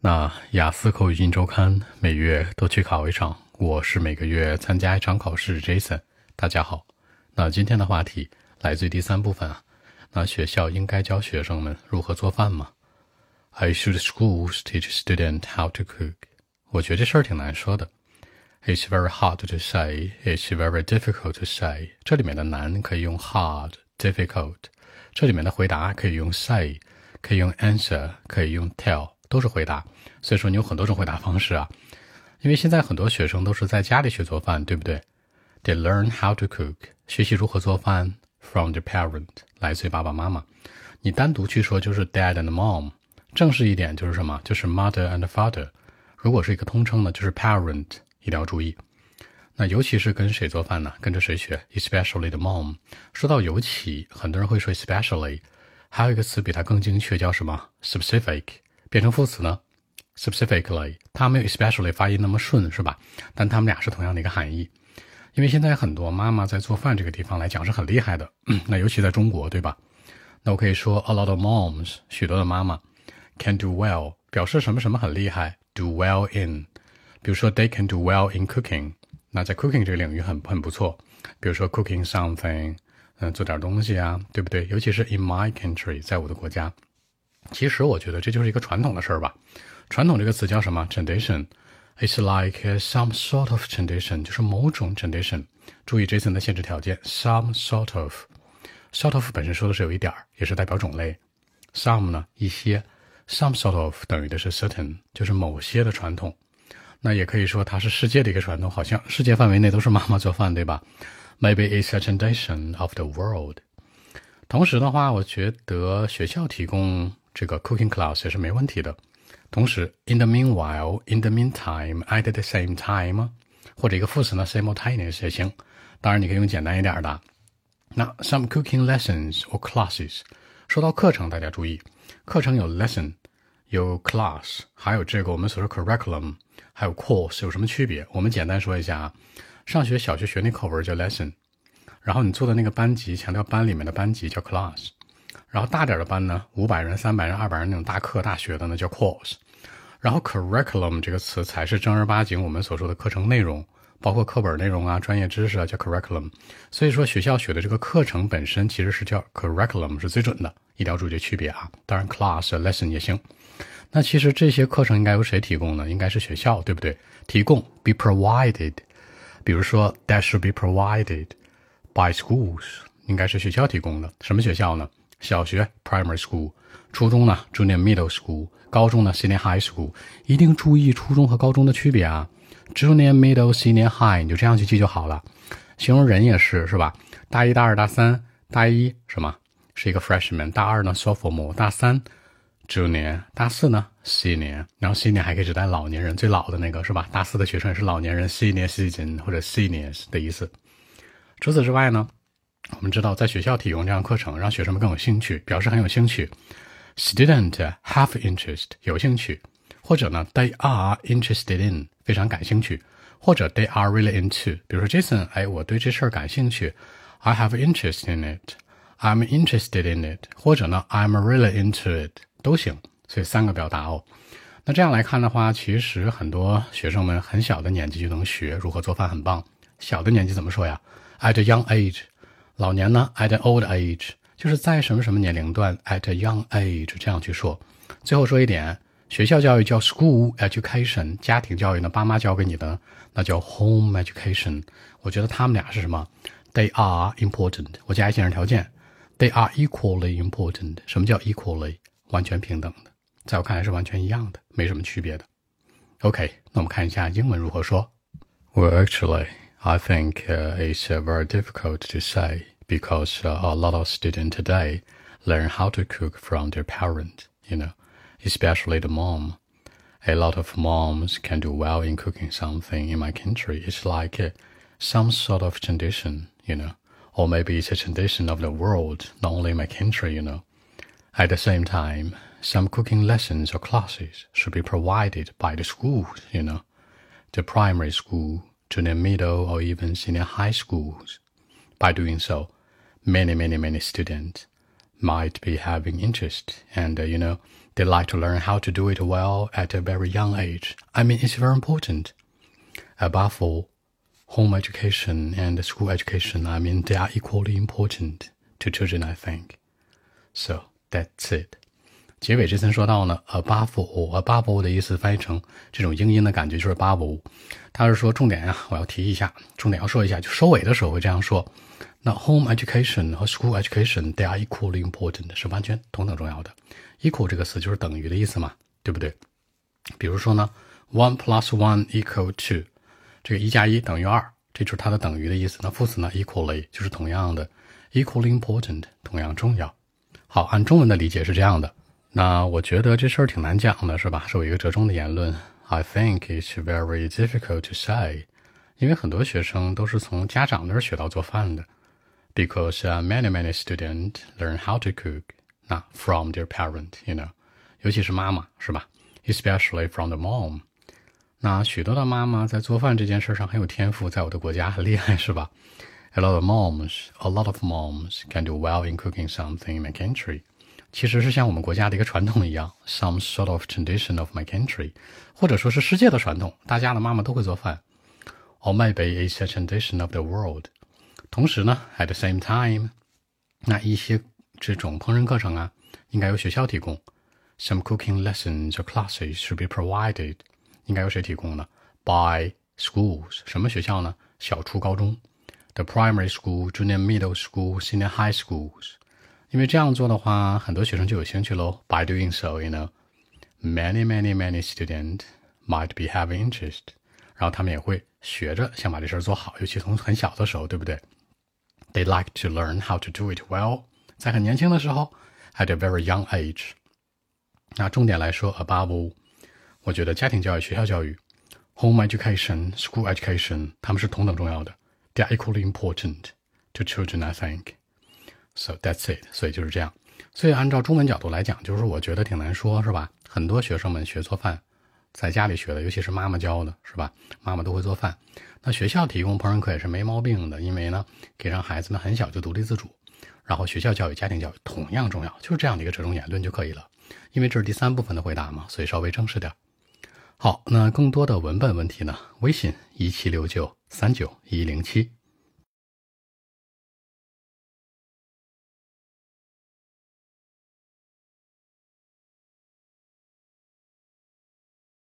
那雅思口语音周刊每月都去考一场，我是每个月参加一场考试。Jason，大家好。那今天的话题来自于第三部分啊。那学校应该教学生们如何做饭吗？I should schools teach student how to cook？我觉得这事儿挺难说的。It's very hard to say. It's very difficult to say。这里面的难可以用 hard、difficult。这里面的回答可以用 say，可以用 answer，可以用 tell。都是回答，所以说你有很多种回答方式啊。因为现在很多学生都是在家里学做饭，对不对？They learn how to cook，学习如何做饭 from the parent，来自于爸爸妈妈。你单独去说就是 dad and mom，正式一点就是什么？就是 mother and father。如果是一个通称呢，就是 parent，一定要注意。那尤其是跟谁做饭呢？跟着谁学？Especially the mom。说到尤其，很多人会说 especially，还有一个词比它更精确，叫什么？specific。变成副词呢？Specifically，它没有 especially 发音那么顺，是吧？但它们俩是同样的一个含义。因为现在很多妈妈在做饭这个地方来讲是很厉害的，那尤其在中国，对吧？那我可以说 a lot of moms，许多的妈妈 can do well，表示什么什么很厉害，do well in。比如说 they can do well in cooking，那在 cooking 这个领域很很不错。比如说 cooking something，嗯，做点东西啊，对不对？尤其是 in my country，在我的国家。其实我觉得这就是一个传统的事儿吧。传统这个词叫什么？tradition，it's like some sort of tradition，就是某种 tradition。注意这层的限制条件，some sort of，sort of 本身说的是有一点儿，也是代表种类。some 呢一些，some sort of 等于的是 certain，就是某些的传统。那也可以说它是世界的一个传统，好像世界范围内都是妈妈做饭，对吧？Maybe it's a tradition of the world。同时的话，我觉得学校提供。这个 cooking class 也是没问题的。同时，in the meanwhile, in the meantime, at the same time，或者一个副词呢，simultaneous 也行。当然，你可以用简单一点的。那 some cooking lessons or classes，说到课程，大家注意，课程有 lesson，有 class，还有这个我们所说 curriculum，还有 course，有什么区别？我们简单说一下啊。上学小学学那课文叫 lesson，然后你做的那个班级，强调班里面的班级叫 class。然后大点的班呢，五百人、三百人、二百人那种大课大学的呢叫 course，然后 curriculum 这个词才是正儿八经我们所说的课程内容，包括课本内容啊、专业知识啊叫 curriculum。所以说学校学的这个课程本身其实是叫 curriculum 是最准的，一定要注意区别啊。当然 class lesson 也行。那其实这些课程应该由谁提供呢？应该是学校，对不对？提供 be provided，比如说 that should be provided by schools，应该是学校提供的。什么学校呢？小学 primary school，初中呢 junior middle school，高中呢 senior high school，一定注意初中和高中的区别啊。junior middle senior high，你就这样去记就好了。形容人也是是吧？大一、大二、大三，大一什么是一个 freshman，大二呢 sophomore，大三 junior，大四呢 senior，然后 senior 还可以指代老年人，最老的那个是吧？大四的学生也是老年人 senior citizen 或者 seniors 的意思。除此之外呢？我们知道，在学校提供这样课程，让学生们更有兴趣，表示很有兴趣。Student have interest，有兴趣，或者呢，they are interested in，非常感兴趣，或者 they are really into。比如说 Jason，哎，我对这事儿感兴趣，I have interest in it，I'm interested in it，或者呢，I'm really into it，都行。所以三个表达哦。那这样来看的话，其实很多学生们很小的年纪就能学如何做饭，很棒。小的年纪怎么说呀？At young age。老年呢，at an old age，就是在什么什么年龄段，at a young age 这样去说。最后说一点，学校教育叫 school education，家庭教育呢，爸妈教给你的那叫 home education。我觉得他们俩是什么？They are important。我加一限制条件，They are equally important。什么叫 equally？完全平等的，在我看来是完全一样的，没什么区别的。OK，那我们看一下英文如何说。Well, actually. I think uh, it's uh, very difficult to say because uh, a lot of students today learn how to cook from their parents, you know, especially the mom. A lot of moms can do well in cooking something in my country. It's like uh, some sort of tradition, you know, or maybe it's a tradition of the world, not only my country, you know. At the same time, some cooking lessons or classes should be provided by the schools, you know, the primary school, junior middle or even senior high schools. By doing so, many, many, many students might be having interest and, uh, you know, They like to learn how to do it well at a very young age. I mean, it's very important. Above all, home education and school education, I mean, they are equally important to children, I think. So that's it. 结尾之前说到呢 a buffalo a buffalo 的意思翻译成这种英音的感觉就是 bubble 是说重点啊我要提一下重点要说一下就收尾的时候会这样说。那 home education 和 school education they are equally important 是完全同等重要的。equal 这个词就是等于的意思嘛对不对？比如说呢 one plus one equal to 这个一加一等于二这就是它的等于的意思。那副词呢 equally 就是同样的。equally important 同样重要。好按中文的理解是这样的。那我觉得这事儿挺难讲的，是吧？是我一个折中的言论。I think it's very difficult to say，因为很多学生都是从家长那儿学到做饭的。Because many many students learn how to cook，那 from their parent，you know，尤其是妈妈，是吧？Especially from the mom。那许多的妈妈在做饭这件事上很有天赋，在我的国家很厉害，是吧？A lot of moms，a lot of moms can do well in cooking something in my country。 其实是像我们国家的一个传统一样，some sort of tradition of my country，或者说是世界的传统，大家的妈妈都会做饭。Or maybe it's a tradition of the world。同时呢，at the same time，那一些这种烹饪课程啊，应该由学校提供。Some cooking lessons or classes should be provided。应该由谁提供呢？By schools。什么学校呢？小初高中。The primary school, junior middle school, senior high schools。 因为这样做的话，很多学生就有兴趣喽。By doing so, you know, many, many, many students might be having interest。然后他们也会学着想把这事儿做好，尤其从很小的时候，对不对？They like to learn how to do it well。在很年轻的时候，at a very young age。那重点来说，above all，我觉得家庭教育、学校教育，home education、school education，他们是同等重要的。They are equally important to children, I think. So that's it，所以就是这样。所以按照中文角度来讲，就是我觉得挺难说，是吧？很多学生们学做饭，在家里学的，尤其是妈妈教的，是吧？妈妈都会做饭。那学校提供烹饪课也是没毛病的，因为呢，可以让孩子们很小就独立自主。然后学校教育、家庭教育同样重要，就是这样的一个折中言论就可以了。因为这是第三部分的回答嘛，所以稍微正式点。好，那更多的文本问题呢？微信一七六九三九一零七。